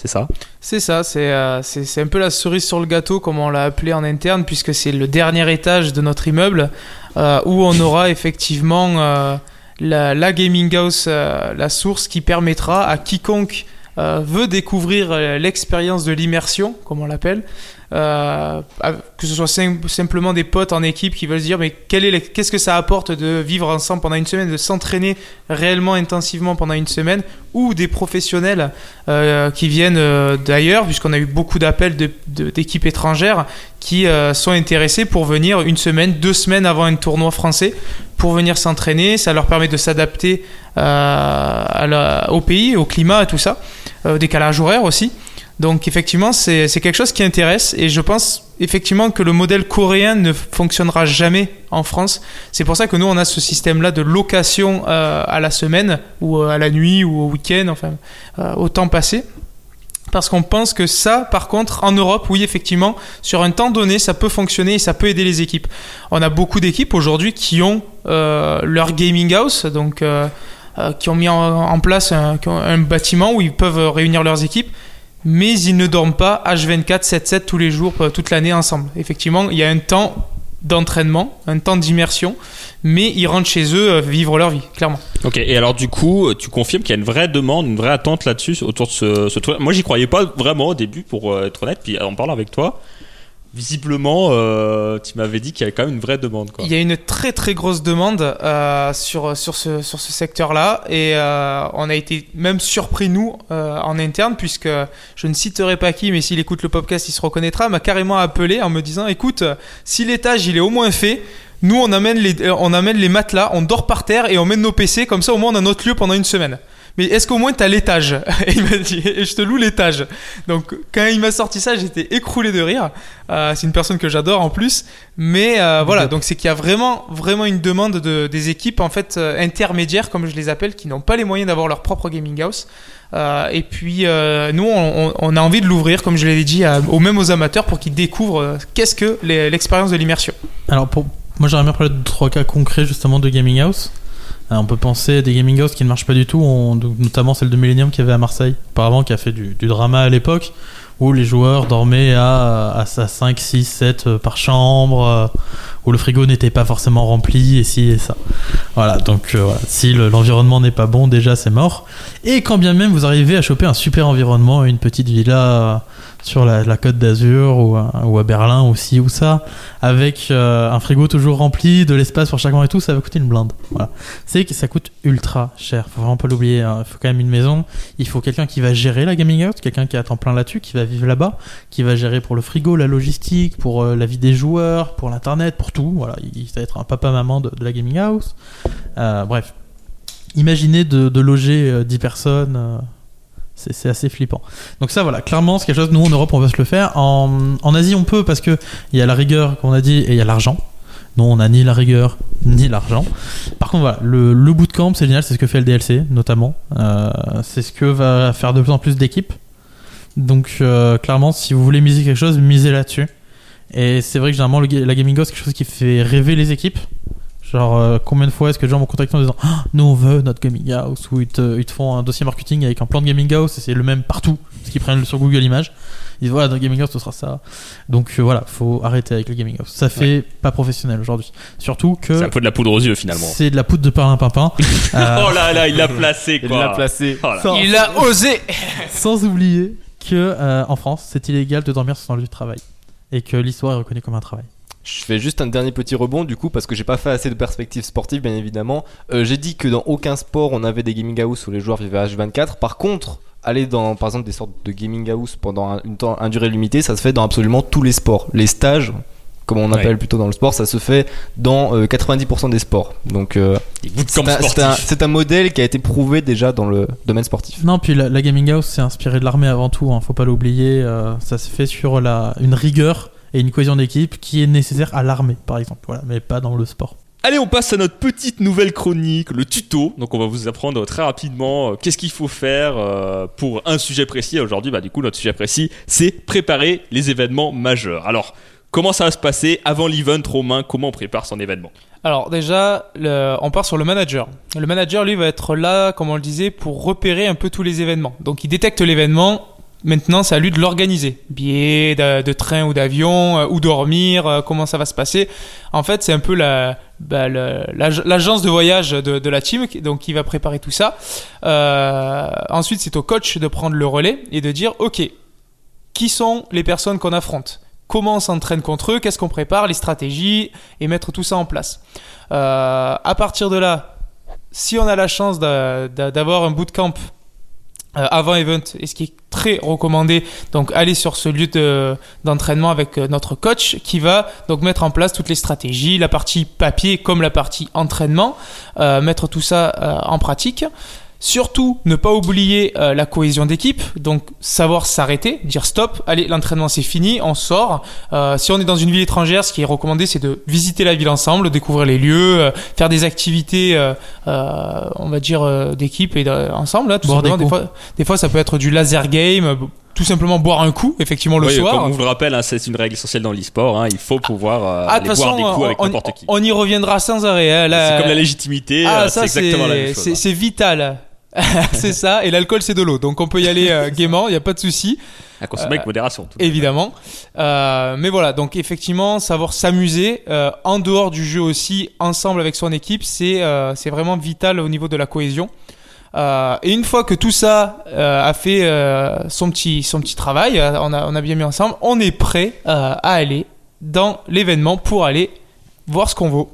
C'est ça C'est ça, c'est euh, c'est un peu la cerise sur le gâteau, comme on l'a appelé en interne, puisque c'est le dernier étage de notre immeuble, euh, où on aura effectivement euh, la, la gaming house, la source qui permettra à quiconque veut découvrir l'expérience de l'immersion, comme on l'appelle, euh, à- que ce soit sim- simplement des potes en équipe qui veulent se dire mais qu'est-ce que ça apporte de vivre ensemble pendant une semaine, de s'entraîner réellement intensivement pendant une semaine, ou des professionnels euh, qui viennent euh, d'ailleurs, puisqu'on a eu beaucoup d'appels d'équipes étrangères qui sont intéressés pour venir une semaine, deux semaines avant un tournoi français pour venir s'entraîner. Ça leur permet de s'adapter à au pays, au climat et tout ça, décalage horaire aussi. Donc effectivement, c'est quelque chose qui intéresse et je pense effectivement que le modèle coréen ne fonctionnera jamais en France. C'est pour ça que nous, on a ce système-là de location euh, à la semaine ou euh, à la nuit ou au week-end, enfin euh, au temps passé. Parce qu'on pense que ça, par contre, en Europe, oui, effectivement, sur un temps donné, ça peut fonctionner et ça peut aider les équipes. On a beaucoup d'équipes aujourd'hui qui ont leur gaming house, donc qui ont mis en, place un bâtiment où ils peuvent réunir leurs équipes, mais ils ne dorment pas H24, 7-7 tous les jours, euh, toute l'année ensemble. Effectivement, il y a un temps d'entraînement, un temps d'immersion, mais ils rentrent chez eux euh, vivre leur vie, clairement. Ok, et alors du coup, tu confirmes qu'il y a une vraie demande, une vraie attente là-dessus, autour de ce, ce truc. Moi, j'y croyais pas vraiment au début, pour euh, être honnête, puis en parlant avec toi, visiblement, euh, tu m'avais dit qu'il y avait quand même une vraie demande. Il y a une très très grosse demande euh, sur, sur ce, sur ce secteur-là et euh, on a été même surpris nous en interne puisque je ne citerai pas qui mais s'il écoute le podcast il se reconnaîtra m'a carrément appelé en me disant écoute si l'étage il est au moins fait nous on amène les, on amène les matelas on dort par terre et on mène nos PC comme ça au moins on a notre lieu pendant une semaine mais est-ce qu'au moins t'as l'étage Et il m'a dit, et je te loue l'étage. Donc quand il m'a sorti ça, j'étais écroulé de rire. Euh, c'est une personne que j'adore en plus, mais euh, voilà, donc c'est qu'il y a vraiment, vraiment une demande de, des équipes en fait euh, intermédiaires, comme je les appelle, qui n'ont pas les moyens d'avoir leur propre gaming house. Euh, et puis nous, on, on a envie de l'ouvrir, comme je l'ai dit, à, aux même aux amateurs pour qu'ils découvrent qu'est-ce que les- l'expérience de l'immersion. Alors, pour, moi, j'aimerais bien parler de trois cas concrets justement de gaming house. Euh, on peut penser à des gaming house qui ne marchent pas du tout, on- notamment celle de Millennium qui avait à Marseille, auparavant, qui a fait du, drama à l'époque, où les joueurs dormaient à, à, à 5, 6, 7 euh, par chambre, euh, où le frigo n'était pas forcément rempli, et ci et ça. Voilà, donc euh, si le- l'environnement n'est pas bon, déjà c'est mort. Et quand bien même vous arrivez à choper un super environnement, une petite villa sur la, côte d'Azur ou, à- Berlin aussi ou ça, avec euh, un frigo toujours rempli, de l'espace pour chacun et tout, ça va coûter une blinde. Voilà. C'est que ça coûte ultra cher, faut vraiment pas l'oublier. hein. Il faut quand même une maison, il faut quelqu'un qui va gérer la gaming house, quelqu'un qui a temps plein là-dessus, qui va vivre là-bas, qui va gérer pour le frigo, la logistique, pour euh, la vie des joueurs, pour l'internet, pour tout. Voilà, il, va être un papa-maman de, la gaming house. Euh, bref. Imaginez de, de loger euh, 10 personnes, c'est assez flippant. Donc ça voilà, clairement c'est quelque chose, nous en Europe on va se le faire. En, en Asie on peut parce que il y a la rigueur qu'on a dit et il y a l'argent. Nous on n'a ni la rigueur ni l'argent. Par contre voilà, le, le bootcamp c'est génial, c'est ce que fait le DLC notamment. Euh, c'est ce que va faire de plus en plus d'équipes. Donc euh, clairement si vous voulez miser quelque chose, misez là-dessus. Et c'est vrai que généralement la gaming house c'est quelque chose qui fait rêver les équipes. Genre, euh, combien de fois est-ce que les gens m'ont contacté en disant Ah, Nous on veut notre gaming house Ou ils te, ils te font un dossier marketing avec un plan de gaming house et c'est le même partout. Parce qu'ils prennent sur Google Images. Ils disent Voilà, notre gaming house ce sera ça. Donc euh, voilà, faut arrêter avec le gaming house. Ça fait pas professionnel aujourd'hui. Surtout que C'est un peu de la poudre aux yeux finalement. c'est de la poudre de parlimpinpin. Euh, Oh là là, il l'a placé Il quoi. l'a placé. Oh sans, Il a osé sans oublier que euh, en France, c'est illégal de dormir sur son lieu de travail. Et que l'histoire est reconnue comme un travail. Je fais juste un dernier petit rebond du coup parce que j'ai pas fait assez de perspectives sportives bien évidemment. Euh, j'ai dit que dans aucun sport on avait des gaming house où les joueurs vivaient H24. Par contre, aller dans par exemple des sortes de gaming house pendant un, une temps, un durée limitée, ça se fait dans absolument tous les sports. Les stages, comme on appelle Ouais. plutôt dans le sport, ça se fait dans euh, 90% des sports. Donc euh, c'est un, modèle qui a été prouvé déjà dans le domaine sportif. Non, puis la, la gaming house, c'est inspiré de l'armée avant tout, hein, faut pas l'oublier. euh, ça se fait sur la, une rigueur et une cohésion d'équipe qui est nécessaire à l'armée, par exemple, voilà, mais pas dans le sport. Allez, on passe à notre petite nouvelle chronique, le tuto. Donc, on va vous apprendre très rapidement euh, qu'est-ce qu'il faut faire euh, pour un sujet précis. Aujourd'hui, bah, du coup, notre sujet précis, c'est préparer les événements majeurs. Alors, comment ça va se passer avant l'event Romain? Comment on prépare son événement? Alors déjà, le- on part sur le manager. Le manager, lui, va être là, comme on le disait, pour repérer un peu tous les événements. Donc il détecte l'événement. Maintenant, c'est à lui de l'organiser. Billets de, train ou d'avion, euh, où dormir, euh, comment ça va se passer. En fait, c'est un peu la, bah, l'agence de voyage de, la team, donc qui va préparer tout ça. Euh, ensuite, c'est au coach de prendre le relais et de dire, ok, qui sont les personnes qu'on affronte? Comment on s'entraîne contre eux? Qu'est-ce qu'on prépare? Les stratégies? Et mettre tout ça en place. À partir de là, si on a la chance d'a- d'a- d'avoir un bootcamp avant event, et ce qui est très recommandé, donc aller sur ce lieu de- d'entraînement avec euh, notre coach qui va donc mettre en place toutes les stratégies, la partie papier comme la partie entraînement, euh, mettre tout ça euh, en pratique. Surtout, ne pas oublier euh, la cohésion d'équipe, donc savoir s'arrêter, dire stop, allez, l'entraînement c'est fini, on sort. Euh, si on est dans une ville étrangère, ce qui est recommandé, c'est de visiter la ville ensemble, découvrir les lieux, euh, faire des activités, euh, euh, on va dire, euh, d'équipe et ensemble. Là, tout Boire des simplement. Des, coups. fois, des fois, ça peut être du laser game, tout simplement boire un coup, effectivement, le Oui, soir. Comme on vous le rappelle, hein, c'est une règle essentielle dans l'e-sport. hein, il faut pouvoir euh, Ah, aller boire des coups avec on, n'importe qui. on y reviendra sans arrêt. hein. C'est comme la légitimité, Ah, euh, c'est exactement la même chose. c'est- hein. c'est vital. c'est ça, et l'alcool c'est de l'eau, donc on peut y aller euh, gaiement, il n'y a pas de souci, À consommer avec modération. tout. évidemment. Euh, mais voilà, donc effectivement, savoir s'amuser euh, en dehors du jeu aussi, ensemble avec son équipe, c'est euh, c'est vraiment vital au niveau de la cohésion. Euh, et une fois que tout ça euh, a fait euh, son petit son petit travail, euh, on a on a bien mis ensemble, on est prêt euh, à aller dans l'événement pour aller voir ce qu'on vaut.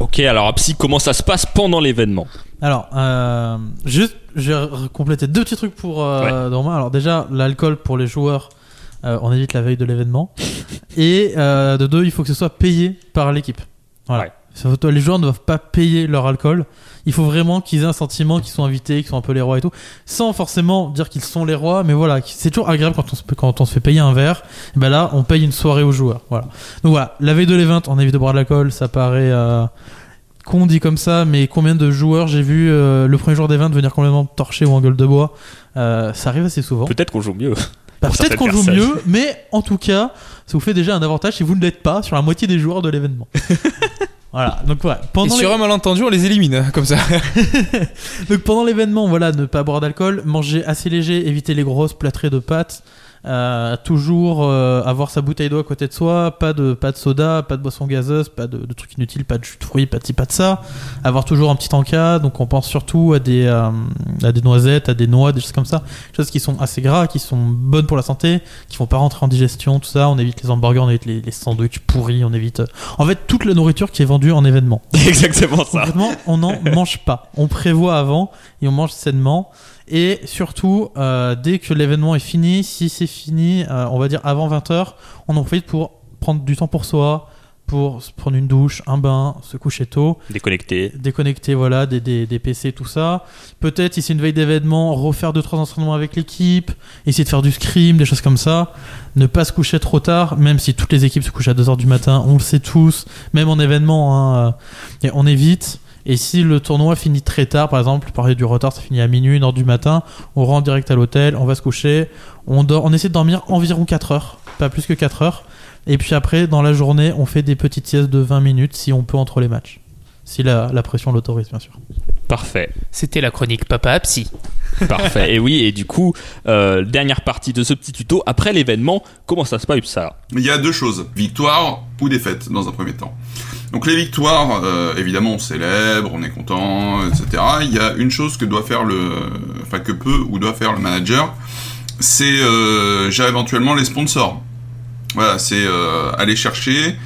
Ok, alors Apsi, comment ça se passe pendant l'événement? Alors, euh, juste, r- compléter deux petits trucs pour euh. Alors déjà, l'alcool pour les joueurs, euh, on évite la veille de l'événement. Et euh, de deux, il faut que ce soit payé par l'équipe. Voilà. Ouais. Les joueurs ne doivent pas payer leur alcool. Il faut vraiment qu'ils aient un sentiment qu'ils sont invités, qu'ils sont un peu les rois et tout, sans forcément dire qu'ils sont les rois. Mais voilà, c'est toujours agréable quand on se, quand on se fait payer un verre. Et ben là, on paye une soirée aux joueurs. Voilà. Donc voilà, la veille de l'event, on évite de boire de l'alcool. Ça paraît euh, con dit comme ça, mais combien de joueurs j'ai vu euh, le premier jour d'event venir complètement torché ou en gueule de bois euh, Ça arrive assez souvent. Peut-être qu'on joue mieux. Bah, Peut-être qu'on joue mieux, mais en tout cas, ça vous fait déjà un avantage si vous ne l'êtes pas sur la moitié des joueurs de l'événement. voilà, donc voilà. Et Pendant les- sur un malentendu, on les élimine, comme ça. Donc pendant l'événement, voilà, ne pas boire d'alcool, manger assez léger, éviter les grosses plâtrées de pâtes, euh, toujours euh, avoir sa bouteille d'eau à côté de soi, pas de pas de soda, pas de boisson gazeuse, pas de, de trucs inutiles, pas de jus de fruits, pas de ci, pas de ça. Avoir toujours un petit encas, donc on pense surtout à des euh, à des noisettes, à des noix, des choses comme ça, des choses qui sont assez gras, qui sont bonnes pour la santé, qui font pas rentrer en digestion, tout ça. On évite les hamburgers, on évite les, les sandwichs pourris, on évite euh, en fait toute la nourriture qui est vendue en événement. Exactement ça. Concrètement, on n'en mange pas. On prévoit avant et on mange sainement. Et surtout, euh, dès que l'événement est fini, si c'est fini, euh, on va dire avant 20h, on en profite pour prendre du temps pour soi, pour se prendre une douche, un bain, se coucher tôt, Déconnecté. déconnecter voilà, des, des, des PC, tout ça. Peut-être, si c'est une veille d'événement, refaire deux trois entraînements avec l'équipe, essayer de faire du scrim, des choses comme ça. Ne pas se coucher trop tard, même si toutes les équipes se couchent à 2h du matin, on le sait tous, même en événement, hein, euh, et on évite. Et si le tournoi finit très tard, par exemple, parler du retard, ça finit à minuit, 1h du matin, on rentre direct à l'hôtel, on va se coucher, on, dort, on essaie de dormir environ 4 heures, pas plus que 4 heures. Et puis après, dans la journée, on fait des petites siestes de 20 minutes si on peut entre les matchs. Si la, la pression l'autorise, bien sûr. Parfait. C'était la chronique Papa Psy. Parfait. Et oui, et du coup, euh, dernière partie de ce petit tuto. Après l'événement, comment ça se passe ça Il y a deux choses, victoire ou défaite dans un premier temps. Donc les victoires, euh, évidemment, on célèbre, on est content, etc. Il y a une chose que doit faire le, enfin que peut ou doit faire le manager, c'est euh, gérer éventuellement les sponsors. Voilà, c'est euh, aller chercher,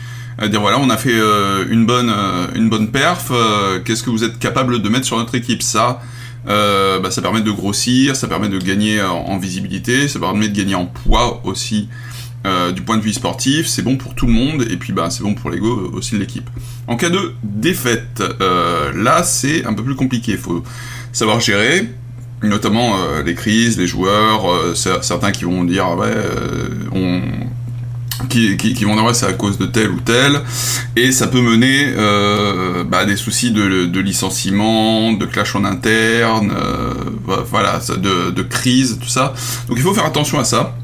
euh, dire voilà, on a fait euh, une bonne, euh, une bonne perf. euh, Qu'est-ce que vous êtes capable de mettre sur notre équipe? Ça, bah, ça permet de grossir, ça permet de gagner en, visibilité, ça permet de gagner en poids aussi du point de vue sportif, c'est bon pour tout le monde et puis bah c'est bon pour l'ego aussi de l'équipe. En cas de défaite, là c'est un peu plus compliqué, il faut savoir gérer, notamment euh, les crises, les joueurs, euh, cer- certains qui vont dire ouais, euh, on qui, vont dire ouais c'est à cause de tel ou tel et ça peut mener euh, bah, à des soucis de, licenciement, de clash en interne, euh, voilà, de, crise, tout ça. Donc il faut faire attention à ça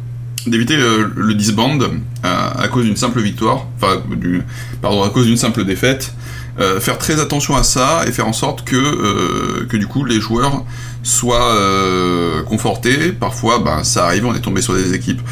d'éviter le disband euh, à cause d'une simple victoire, enfin, du, pardon, à cause d'une simple défaite. Faire très attention à ça et faire en sorte que, que du coup les joueurs soient confortés. Parfois, ben, ça arrive, on est tombé sur des équipes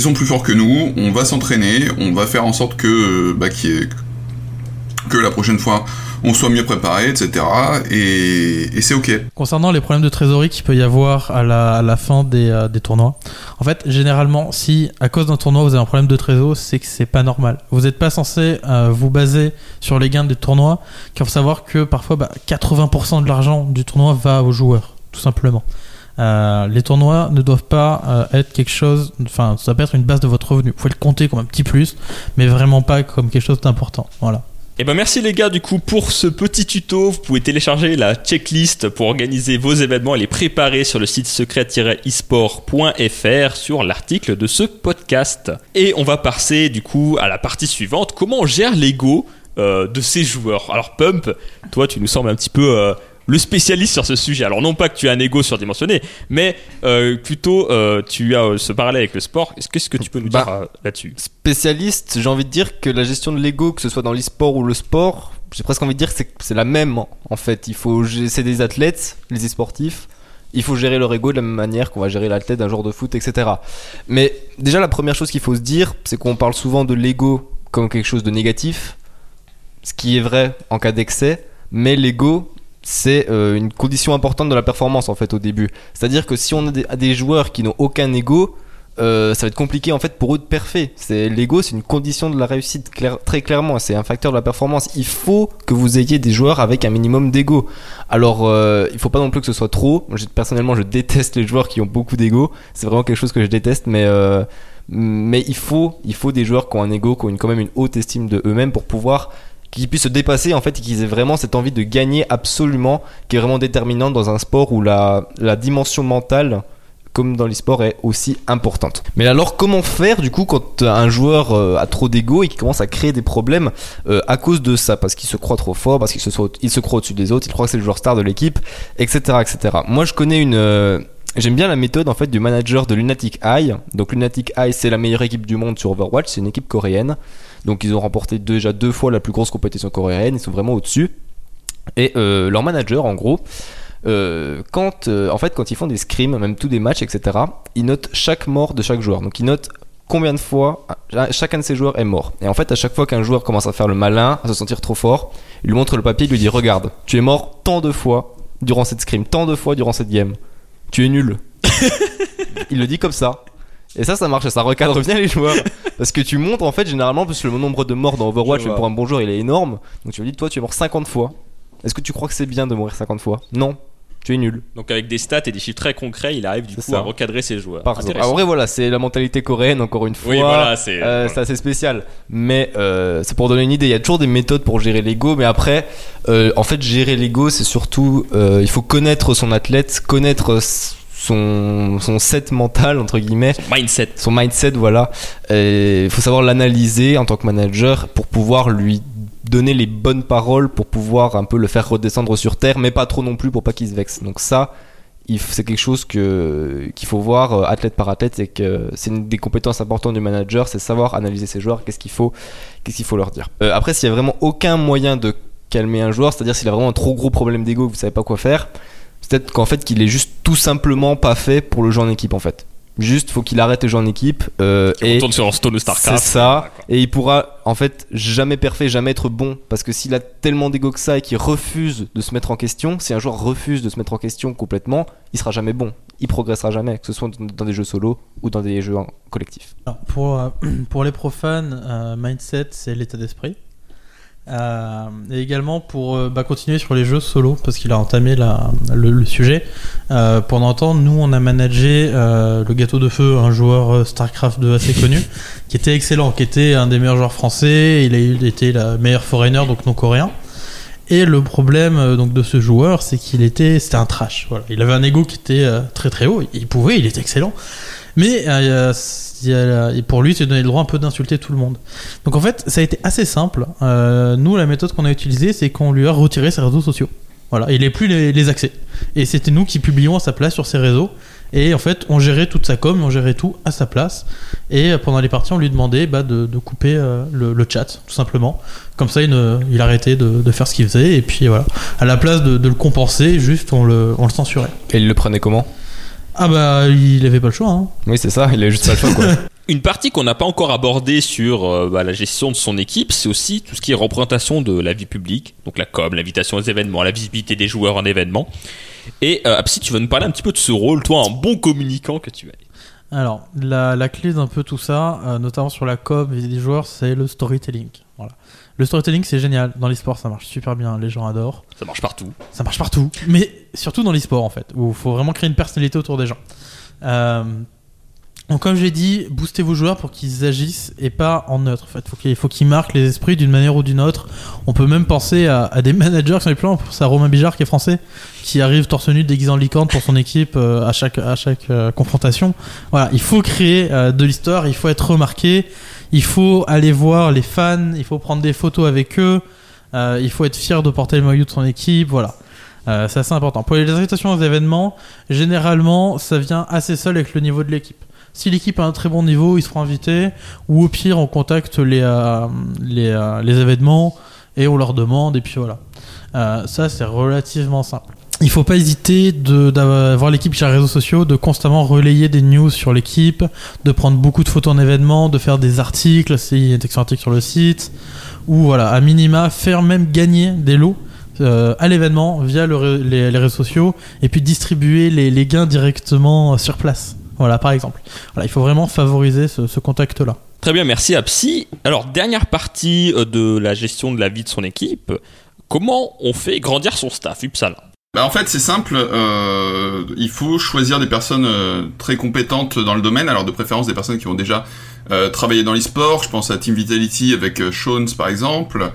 sont plus forts que nous. On va s'entraîner, on va faire en sorte que, euh, bah, que la prochaine fois on soit mieux préparé, etc. Et, c'est ok. Concernant les problèmes de trésorerie qu'il peut y avoir à la, fin des, euh, des tournois, en fait, généralement, si à cause d'un tournoi vous avez un problème de trésor, c'est que c'est pas normal. Vous n'êtes pas censé euh, vous baser sur les gains des tournois, car faut savoir que parfois bah, 80% de l'argent du tournoi va aux joueurs, tout simplement. Euh, les tournois ne doivent pas euh, être quelque chose, enfin, ça peut être une base de votre revenu. Vous pouvez le compter comme un petit plus, mais vraiment pas comme quelque chose d'important. Voilà. Et ben merci les gars du coup pour ce petit tuto. Vous pouvez télécharger la checklist pour organiser vos événements et les préparer sur le site secret-esport.fr sur l'article de ce podcast. Et on va passer du coup à la partie suivante. Comment on gère l'ego euh, de ces joueurs? Alors Pump, toi tu nous sembles un petit peu le spécialiste sur ce sujet. Alors non pas que tu as un ego surdimensionné, mais euh, plutôt euh, tu as euh, ce parallèle avec le sport. Est-ce que, ce que tu peux nous Bah, dire là-dessus? Spécialiste, j'ai envie de dire que la gestion de l'ego, que ce soit dans l'e-sport ou le sport, j'ai presque envie de dire que c'est- la même en fait. Il faut, c'est des athlètes, les e-sportifs. Il faut gérer leur ego de la même manière qu'on va gérer l'athlète d'un joueur de foot, etc. Mais déjà, la première chose qu'il faut se dire, c'est qu'on parle souvent de l'ego comme quelque chose de négatif, ce qui est vrai en cas d'excès, mais l'ego, c'est euh, une condition importante de la performance en fait au début. C'est-à-dire que si on a des, joueurs qui n'ont aucun ego, euh, ça va être compliqué en fait pour eux de parfait. C'est l'ego, c'est une condition de la réussite très clairement. C'est un facteur de la performance. Il faut que vous ayez des joueurs avec un minimum d'ego. Alors, euh, il faut pas non plus que ce soit trop. Personnellement, je déteste les joueurs qui ont beaucoup d'ego. C'est vraiment quelque chose que je déteste, mais euh, il faut il faut des joueurs qui ont un ego, qui ont quand même une haute estime de eux-mêmes pour pouvoir qu'ils puissent se dépasser en fait et qu'ils aient vraiment cette envie de gagner absolument qui est vraiment déterminante dans un sport où la, la dimension mentale comme dans l'e-sport est aussi importante. Mais alors comment faire du coup quand un joueur euh, a trop d'ego et qui commence à créer des problèmes euh, à cause de ça? Parce qu'il se croit trop fort, parce qu'il se, se croit au-dessus des autres, il croit que c'est le joueur star de l'équipe, etc., etc. Moi je connais une euh, J'aime bien la méthode en fait du manager de Lunatic Eye. Donc Lunatic Eye c'est la meilleure équipe du monde sur Overwatch, c'est une équipe coréenne. Donc ils ont remporté déjà deux fois la plus grosse compétition coréenne, ils sont vraiment au-dessus. Et euh, leur manager en gros, euh, quand euh, en fait quand ils font des scrims, même tous des matchs, etc. Ils notent chaque mort de chaque joueur. Donc ils notent combien de fois ah, chacun de ces joueurs est mort. Et en fait à chaque fois qu'un joueur commence à faire le malin, à se sentir trop fort, il lui montre le papier, il lui dit regarde, tu es mort tant de fois durant cette scrim, tant de fois durant cette game tu es nul. il le dit comme ça. Et ça, ça marche, ça recadre bien les joueurs. Parce que tu montres en fait généralement, parce que le nombre de morts dans Overwatch pour un bon joueur il est énorme. Donc tu me dis, toi tu es mort 50 fois. Est-ce que tu crois que c'est bien de mourir 50 fois? Non, tu es nul. Donc avec des stats et des chiffres très concrets, il arrive du coup ça. à recadrer ses joueurs. Par. En vrai, voilà, c'est la mentalité coréenne encore une fois. Oui, voilà, c'est. Euh, voilà. Assez spécial. Mais euh, c'est pour donner une idée. Il y a toujours des méthodes pour gérer l'ego. Mais après, euh, en fait, gérer l'ego, c'est surtout. euh, il faut connaître son athlète, connaître son, son set mental, entre guillemets. Mindset. son mindset, voilà. Il faut savoir l'analyser en tant que manager pour pouvoir lui donner les bonnes paroles pour pouvoir un peu le faire redescendre sur terre, mais pas trop non plus pour pas qu'il se vexe. Donc ça, c'est quelque chose qu'il faut voir euh, athlète par athlète, c'est que c'est une des compétences importantes du manager, c'est savoir analyser ses joueurs, qu'est-ce qu'il faut, qu'est-ce qu'il faut leur dire. Euh, après, s'il y a vraiment aucun moyen de calmer un joueur, c'est-à-dire s'il a vraiment un trop gros problème d'ego, vous savez pas quoi faire, c'est peut-être qu'en fait qu'il est juste tout simplement pas fait pour le jeu en équipe en fait. Juste, faut qu'il arrête de jouer en équipe euh, et tourne sur Stone Starcraft. c'est ça. Et il pourra en fait jamais parfait, jamais être bon. Parce que s'il a tellement d'ego que ça et qu'il refuse de se mettre en question, si un joueur refuse de se mettre en question complètement, il sera jamais bon. Il progressera jamais, que ce soit dans des jeux solo ou dans des jeux en collectif. Alors, pour, euh, pour les profanes, euh, mindset, c'est l'état d'esprit. Euh, et également pour euh, bah, continuer sur les jeux solo, parce qu'il a entamé le, sujet. Euh, pendant temps, nous, on a managé euh, le gâteau de feu, un joueur StarCraft 2 assez connu, qui était excellent, qui était un des meilleurs joueurs français. Il a était la meilleure foreigner, donc non coréen. Et le problème donc de ce joueur, c'est qu'il était, c'était un trash. Il avait un ego qui était très très haut. Il pouvait, il était excellent. Mais et pour lui, c'est donné le droit un peu d'insulter tout le monde. Donc en fait, ça a été assez simple. Euh, nous, la méthode qu'on a utilisée, c'est qu'on lui a retiré ses réseaux sociaux. Voilà, il n'est plus les, accès. Et c'était nous qui publions à sa place sur ses réseaux. Et en fait, on gérait toute sa com, on gérait tout à sa place. Et euh, pendant les parties, on lui demandait bah, de, couper euh, le, chat, tout simplement. Comme ça, il, arrêtait de, faire ce qu'il faisait. Et puis voilà, à la place de, le compenser, juste on le censurait. Et il le prenait comment? Ah bah, il avait pas le choix. Hein. Oui, c'est ça, il a juste pas le choix quoi. Une partie qu'on n'a pas encore abordée sur euh, bah, la gestion de son équipe, c'est aussi tout ce qui est représentation de la vie publique, donc la com, l'invitation aux événements, la visibilité des joueurs en événement. Et euh, Apsi, tu vas nous parler un petit peu de ce rôle, toi, un bon communicant que tu es. Alors, la, la clé d'un peu tout ça, euh, notamment sur la com et des joueurs, c'est le storytelling. Le storytelling, c'est génial. Dans l'e-sport, ça marche super bien. Les gens adorent. Ça marche partout. Ça marche partout. Mais surtout dans l'e-sport, en fait, où il faut vraiment créer une personnalité autour des gens. Euh, donc, comme j'ai dit, boostez vos joueurs pour qu'ils agissent et pas en neutre. En fait, qu'il faut qu'ils marquent les esprits d'une manière ou d'une autre. On peut même penser à, des managers qui sont les loin. Pour ça, Romain Bijard qui est français, qui arrive torse nu déguisé en licorne pour son équipe euh, à chaque à chaque euh, confrontation. Voilà, il faut créer euh, de l'histoire. Il faut être remarqué. Il faut aller voir les fans. Il faut prendre des photos avec eux. il faut être fier de porter le maillot de son équipe. Voilà. C'est assez important. Pour les invitations aux événements, généralement, ça vient assez seul avec le niveau de l'équipe. Si l'équipe a un très bon niveau, ils seront invités. Ou au pire, on contacte les, euh, les, euh, les événements et on leur demande. Et puis voilà. Euh, ça, c'est relativement simple. Il faut pas hésiter d'avoir l'équipe sur les réseaux sociaux, de constamment relayer des news sur l'équipe, de prendre beaucoup de photos en événement, de faire des articles, s'il y a un article sur le site, ou voilà, à minima, faire même gagner des lots à l'événement via les, les réseaux sociaux, et puis distribuer les, les gains directement sur place. Voilà, par exemple. Voilà, il faut vraiment favoriser ce, ce contact-là. Très bien, merci Apsi. Alors, dernière partie euh, de la gestion de la vie de son équipe. Comment on fait grandir son staff, Upsala Bah en fait c'est simple, euh, il faut choisir des personnes euh, très compétentes dans le domaine, alors de préférence des personnes qui ont déjà euh, travaillé dans l'e-sport, je pense à Team Vitality avec euh, Shones par exemple,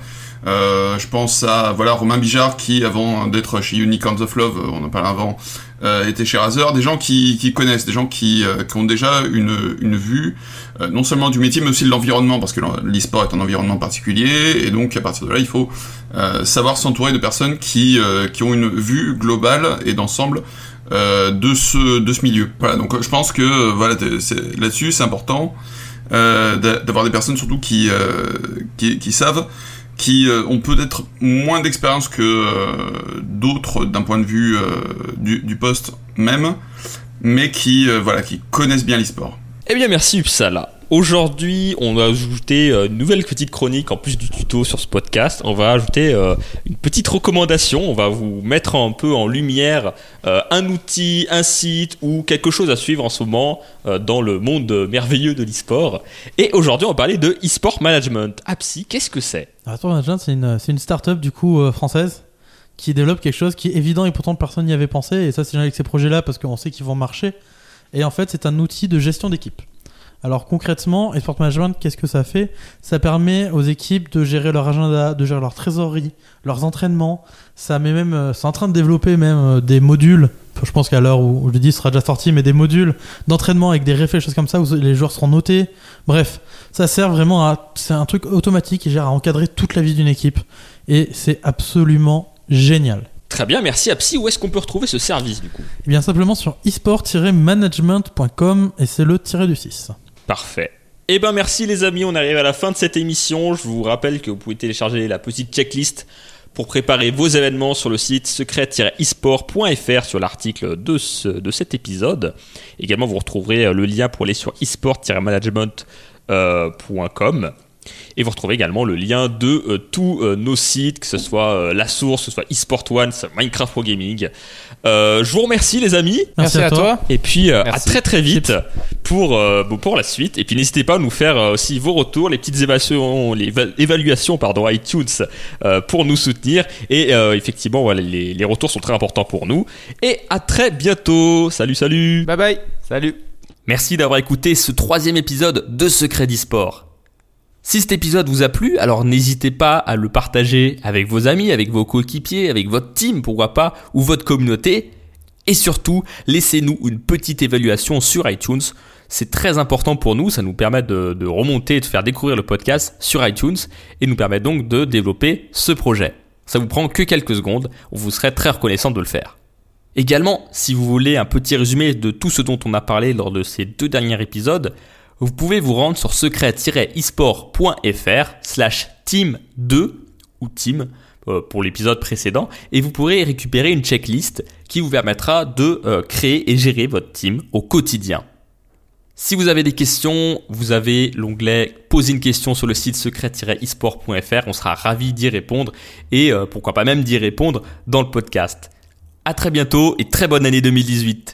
Euh, je pense à voilà Romain Bijard qui avant d'être chez Unicorns of Love, on en parle avant, euh, était chez Razer, des gens qui, qui connaissent, des gens qui, euh, qui ont déjà une, une vue euh, non seulement du métier mais aussi de l'environnement parce que l'e-sport est un environnement particulier et donc à partir de là il faut euh, savoir s'entourer de personnes qui, qui ont une vue globale et d'ensemble de ce de ce milieu. Voilà donc je pense que voilà là-dessus c'est important d'avoir des personnes surtout qui, qui, qui savent qui euh, ont peut-être moins d'expérience que euh, d'autres d'un point de vue euh, du, poste même, mais qui, voilà, qui connaissent bien l'e-sport. Eh bien merci Uppsala. Aujourd'hui, on va ajouter une nouvelle petite chronique en plus du tuto sur ce podcast. On va ajouter une petite recommandation. On va vous mettre un peu en lumière un outil, un site ou quelque chose à suivre en ce moment dans le monde merveilleux de l'e-sport. Et aujourd'hui, on va parler de e-sport management. APSI, qu'est-ce que c'est? Restaurant Management, c'est une, start-up du coup euh, française qui développe quelque chose qui est évident et pourtant personne n'y avait pensé. Et ça, c'est avec ces projets-là parce qu'on sait qu'ils vont marcher. Et en fait, c'est un outil de gestion d'équipe. Alors concrètement, Esport Management, qu'est-ce que ça fait? Ça permet aux équipes de gérer leur agenda, de gérer leur trésorerie, leurs entraînements. Ça met même, euh, c'est en train de développer même euh, des modules. Je pense qu'à l'heure où je le dis, ce sera déjà sorti, mais des modules d'entraînement avec des réflexes, choses comme ça, où les joueurs seront notés. Bref, ça sert vraiment à, c'est un truc automatique qui gère à encadrer toute la vie d'une équipe, et c'est absolument génial. Très bien, merci Apsi. Où est-ce qu'on peut retrouver ce service du coup? Eh bien simplement sur esport-management.com et c'est le tiré du 6. Parfait. Eh ben merci les amis, on arrive à la fin de cette émission. Je vous rappelle que vous pouvez télécharger la petite checklist pour préparer vos événements sur le site secret-esport.fr sur l'article de, de cet épisode. Également, vous retrouverez le lien pour aller sur esport-management.com. Et vous retrouvez également le lien de euh, tous euh, nos sites, que ce soit euh, La Source, que ce soit eSport One, Minecraft Pro Gaming. je vous remercie les amis. Merci, à, toi. Et puis à très très vite pour, pour la suite. Et puis n'hésitez pas à nous faire aussi vos retours, les petites évaluations, les évaluations pardon, iTunes pour nous soutenir. Et effectivement, voilà, les, les retours sont très importants pour nous. Et à très bientôt. Salut, salut. Bye bye. Salut. Merci d'avoir écouté ce troisième épisode de Secret d'eSport. Si cet épisode vous a plu, alors n'hésitez pas à le partager avec vos amis, avec vos coéquipiers, avec votre team, pourquoi pas, ou votre communauté. Et surtout, laissez-nous une petite évaluation sur iTunes. C'est très important pour nous, ça nous permet de, remonter et de faire découvrir le podcast sur iTunes et nous permet donc de développer ce projet. Ça vous prend que quelques secondes, on vous serait très reconnaissant de le faire. Également, si vous voulez un petit résumé de tout ce dont on a parlé lors de ces deux derniers épisodes, vous pouvez vous rendre sur secret-esport.fr slash team2 ou team euh, pour l'épisode précédent et vous pourrez récupérer une checklist qui vous permettra de euh, créer et gérer votre team au quotidien. Si vous avez des questions, vous avez l'onglet Poser une question sur le site secret-esport.fr. On sera ravi d'y répondre et euh, pourquoi pas même d'y répondre dans le podcast. À très bientôt et très bonne année 2018.